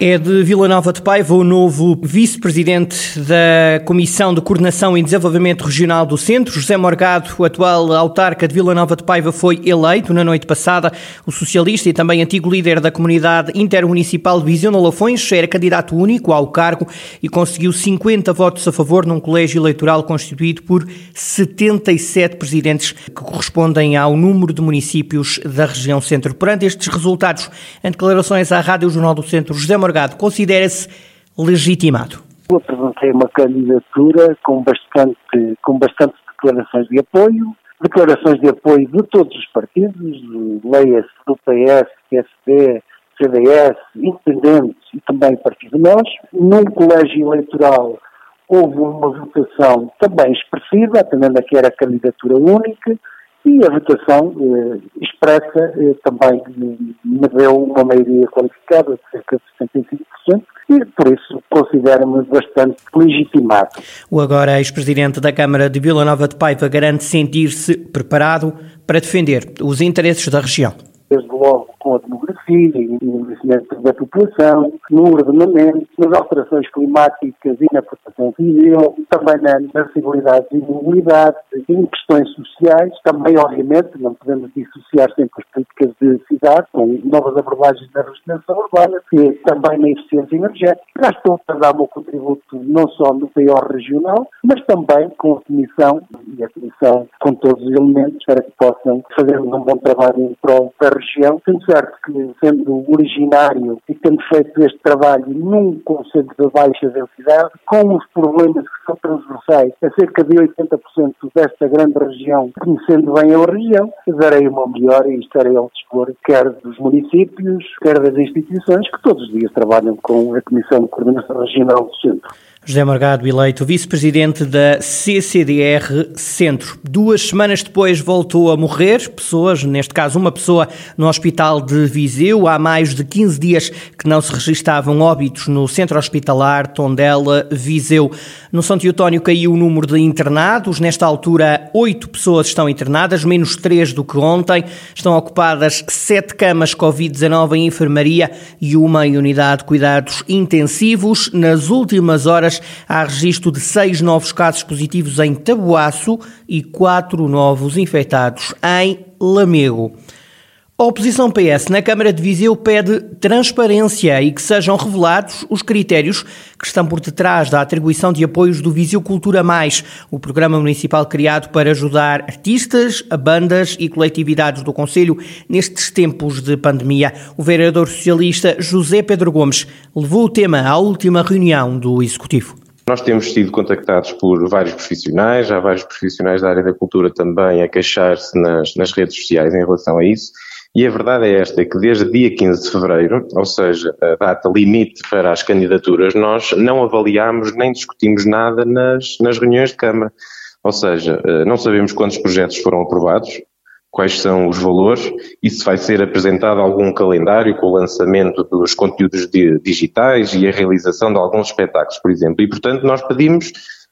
É de Vila Nova de Paiva o novo vice-presidente da Comissão de Coordenação e Desenvolvimento Regional do Centro, José Morgado, o atual autarca de Vila Nova de Paiva, foi eleito na noite passada. O socialista e também antigo líder da comunidade intermunicipal de Viseu Lafões era candidato único ao cargo e conseguiu 50 votos a favor num colégio eleitoral constituído por 77 presidentes, que correspondem ao número de municípios da região centro. Perante estes resultados, em declarações à Rádio Jornal do Centro, José Morgado Morgado considera-se legitimado? Eu apresentei uma candidatura com bastante, com bastante declarações de apoio, declarações de apoio de todos os partidos, leia-se do PS, PSD, CDS, independentes e também Partido Nós. Num colégio eleitoral houve uma votação também expressiva, atendendo a que era candidatura única, e a votação eh, expressa eh, também me deu uma maioria qualificada de cerca de 65%, e por isso considero-me bastante legitimado. O agora ex-presidente da Câmara de Vila Nova de Paiva garante sentir-se preparado para defender os interesses da região desde logo com a demografia e o envelhecimento da população, no ordenamento, nas alterações climáticas e na proteção civil, também na, na acessibilidade e mobilidade, em questões sociais, também, obviamente, não podemos dissociar sempre as políticas de cidade, com novas abordagens na regeneração urbana, e também na eficiência energética. Já estou para dar o meu contributo não só no PO regional, mas também com a Comissão e a Comissão com todos os elementos para que possam fazer um bom trabalho em prol da região, sendo certo que, sendo originário e tendo feito este trabalho num conceito de baixa densidade, com os problemas que são transversais a cerca de 80% desta grande região, conhecendo bem a região, darei uma melhor e estarei ao dispor quer dos municípios, quer das instituições que todos os dias trabalham com a Comissão de Coordenação Regional do Centro. José Morgado, eleito vice-presidente da CCDR Centro. Duas semanas depois voltou a morrer pessoas, neste caso uma pessoa no hospital de Viseu. Há mais de 15 dias que não se registavam óbitos no centro hospitalar Tondela, Viseu. No São Teotónio caiu o número de internados. Nesta altura, oito pessoas estão internadas, menos três do que ontem. Estão ocupadas sete camas Covid-19 em enfermaria e uma em unidade de cuidados intensivos. Nas últimas horas, há registro de seis novos casos positivos em Tabuaço e quatro novos infectados em Lamego. A oposição PS na Câmara de Viseu pede transparência e que sejam revelados os critérios que estão por detrás da atribuição de apoios do Viseu Cultura Mais, o programa municipal criado para ajudar artistas, bandas e coletividades do Conselho nestes tempos de pandemia. O vereador socialista José Pedro Gomes levou o tema à última reunião do Executivo. Nós temos sido contactados por vários profissionais, há vários profissionais da área da cultura também a queixar-se nas, nas redes sociais em relação a isso. E a verdade é esta, que desde dia 15 de fevereiro, ou seja, a data limite para as candidaturas, nós não avaliámos nem discutimos nada nas, nas reuniões de Câmara. Ou seja, eh, não sabemos quantos projetos foram aprovados, quais são os valores e se vai ser apresentado algum calendário com o lançamento dos conteúdos digitais e a realização de alguns espetáculos, por exemplo. E, portanto, nós pedimos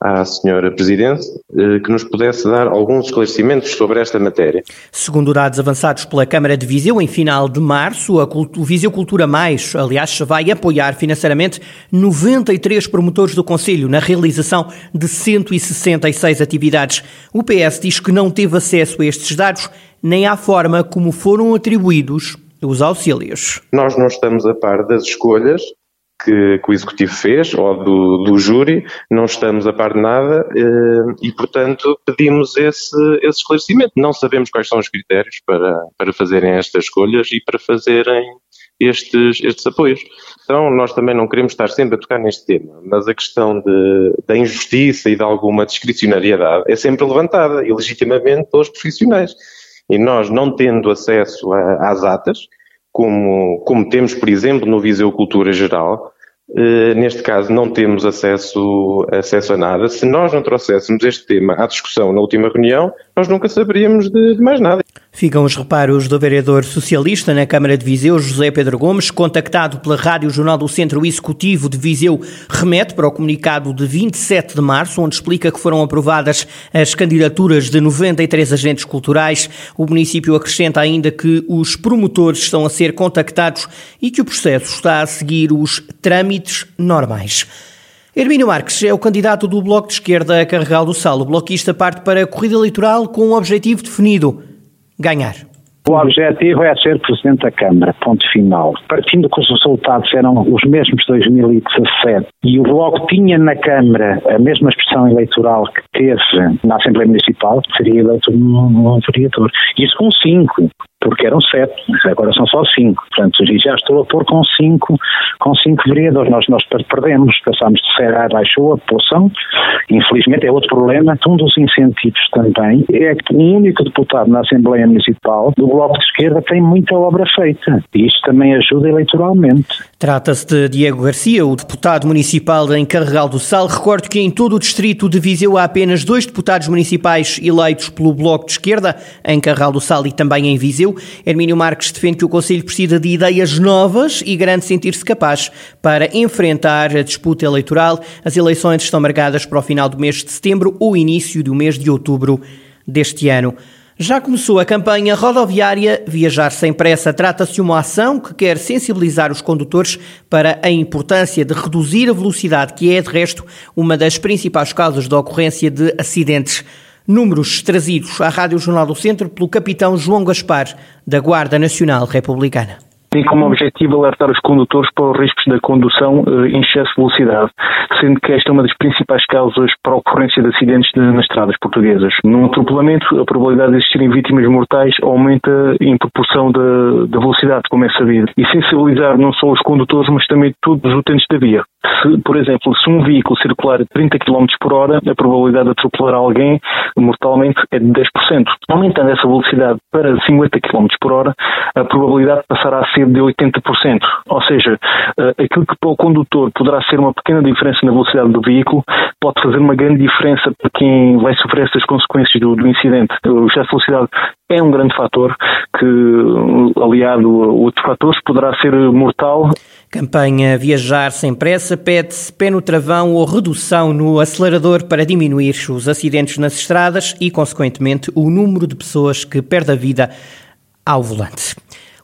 à senhora Presidente eh, que nos pudesse dar alguns esclarecimentos sobre esta matéria. Segundo dados avançados pela Câmara de Viseu, em final de março, a o Viseu Cultura Mais, aliás, vai apoiar financeiramente 93 promotores do Conselho na realização de 166 atividades. O PS diz que não teve acesso a estes dados nem à forma como foram atribuídos os auxílios. Nós não estamos a par das escolhas que, que, o Executivo fez, ou do, do júri, não estamos a par de nada eh, e, portanto, pedimos esse, esse esclarecimento. Não sabemos quais são os critérios para, para fazerem estas escolhas e para fazerem estes, estes apoios. Então, nós também não queremos estar sempre a tocar neste tema, mas a questão de, da injustiça e de alguma discricionariedade é sempre levantada, e legitimamente pelos profissionais. E nós, não tendo acesso a, às atas, como, como temos, por exemplo, no Viseu Cultura Geral, Uh, neste caso não temos acesso, acesso a nada. Se nós não trouxéssemos este tema à discussão na última reunião, nós nunca saberíamos de, de mais nada. Ficam os reparos do vereador socialista na Câmara de Viseu, José Pedro Gomes, contactado pela Rádio Jornal do Centro Executivo de Viseu, remete para o comunicado de 27 de março, onde explica que foram aprovadas as candidaturas de 93 agentes culturais. O município acrescenta ainda que os promotores estão a ser contactados e que o processo está a seguir os trâmites normais. Hermínio Marques é o candidato do Bloco de Esquerda a Carregal do Sal. O bloquista parte para a corrida eleitoral com um objetivo definido ganhar. O objetivo é ser Presidente da Câmara, ponto final. Partindo que os resultados eram os mesmos de 2017 e o Bloco tinha na Câmara a mesma expressão eleitoral que teve na Assembleia Municipal, seria eleito um, vereador. Isso com cinco porque eram sete, agora são só cinco. Portanto, já estou a pôr com cinco, com cinco vereadores. Nós, nós perdemos, passámos de Serra, baixou a população. Infelizmente é outro problema. Um dos incentivos também é que o único deputado na Assembleia Municipal do Bloco de Esquerda tem muita obra feita. E isto também ajuda eleitoralmente. Trata-se de Diego Garcia, o deputado municipal em Carregal do Sal. Recordo que em todo o distrito de Viseu há apenas dois deputados municipais eleitos pelo Bloco de Esquerda, em Carregal do Sal e também em Viseu. Hermínio Marques defende que o Conselho precisa de ideias novas e garante sentir-se capaz para enfrentar a disputa eleitoral. As eleições estão marcadas para o final do mês de setembro ou início do mês de outubro deste ano. Já começou a campanha rodoviária Viajar Sem Pressa. Trata-se de uma ação que quer sensibilizar os condutores para a importância de reduzir a velocidade, que é, de resto, uma das principais causas da ocorrência de acidentes. Números trazidos à Rádio Jornal do Centro pelo capitão João Gaspar, da Guarda Nacional Republicana tem como objetivo alertar os condutores para os riscos da condução eh, em excesso de velocidade, sendo que esta é uma das principais causas para a ocorrência de acidentes de, nas estradas portuguesas. Num atropelamento, a probabilidade de existirem vítimas mortais aumenta em proporção da velocidade, como é sabido. E sensibilizar não só os condutores, mas também todos os utentes da via. Se, por exemplo, se um veículo circular a 30 km por hora, a probabilidade de atropelar alguém mortalmente é de 10%. Aumentando essa velocidade para 50 km por hora, a probabilidade passará a ser de 80%. Ou seja, eh, aquilo que para o condutor poderá ser uma pequena diferença na velocidade do veículo, pode fazer uma grande diferença para quem vai sofrer essas consequências do, do incidente. O excesso de velocidade é um grande fator que, aliado a outros fatores, poderá ser mortal. Campanha Viajar Sem Pressa pede-se pé no travão ou redução no acelerador para diminuir os acidentes nas estradas e, consequentemente, o número de pessoas que perde a vida ao volante.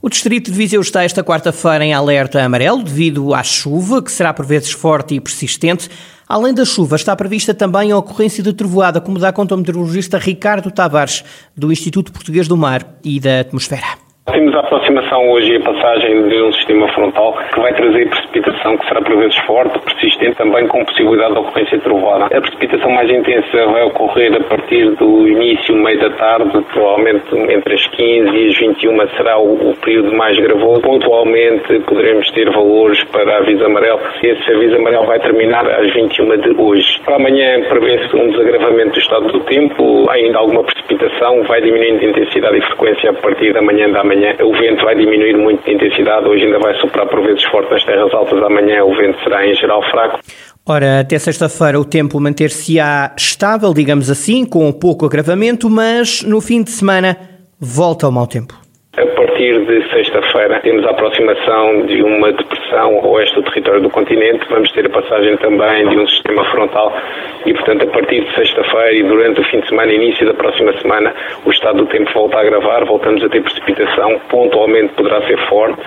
O Distrito de Viseu está esta quarta-feira em alerta amarelo devido à chuva, que será por vezes forte e persistente. Além da chuva, está prevista também a ocorrência de trovoada, como dá conta o meteorologista Ricardo Tavares, do Instituto Português do Mar e da Atmosfera. Temos a aproximação hoje e a passagem de um sistema frontal que vai trazer precipitação que será por vezes forte, persistente, também com possibilidade de ocorrência de trovada. A precipitação mais intensa vai ocorrer a partir do início, meio da tarde, provavelmente entre as 15 e as 21 será o, o período mais gravoso. Pontualmente poderemos ter valores para aviso amarelo. Esse aviso amarelo vai terminar às 21 de hoje. Para amanhã prevê-se um desagravamento do estado do tempo, ainda alguma precipitação, vai diminuindo de intensidade e frequência a partir da manhã da manhã amanhã o vento vai diminuir muito de intensidade, hoje ainda vai soprar por vezes forte nas terras altas, amanhã o vento será em geral fraco. Ora, até sexta-feira o tempo manter-se-á estável, digamos assim, com pouco agravamento, mas no fim de semana volta ao mau tempo. A partir de sexta-feira temos a aproximação de uma depressão ao oeste do território do continente. Vamos ter a passagem também de um sistema frontal e, portanto, a partir de sexta-feira e durante o fim de semana, início da próxima semana, o estado do tempo volta a agravar, voltamos a ter precipitação, pontualmente poderá ser forte,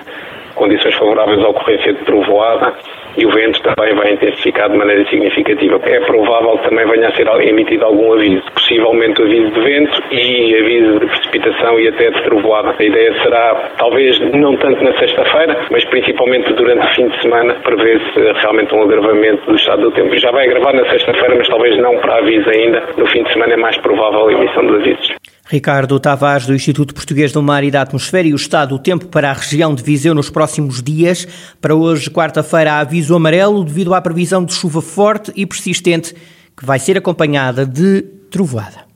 condições favoráveis à ocorrência de trovoada e o vento também vai intensificar de maneira significativa. É provável que também venha a ser emitido algum aviso, possivelmente aviso de vento e aviso de precipitação e até de trovoada. A ideia será, talvez não tanto na sexta-feira, mas principalmente durante o fim de semana, prevê-se realmente um agravamento do estado do tempo. Já vai agravar na sexta-feira, mas talvez não para aviso ainda. No fim de semana é mais provável a emissão dos avisos. Ricardo Tavares, do Instituto Português do Mar e da Atmosfera, e o estado do tempo para a região de Viseu nos próximos dias. Para hoje, quarta-feira, há aviso amarelo devido à previsão de chuva forte e persistente, que vai ser acompanhada de trovoada.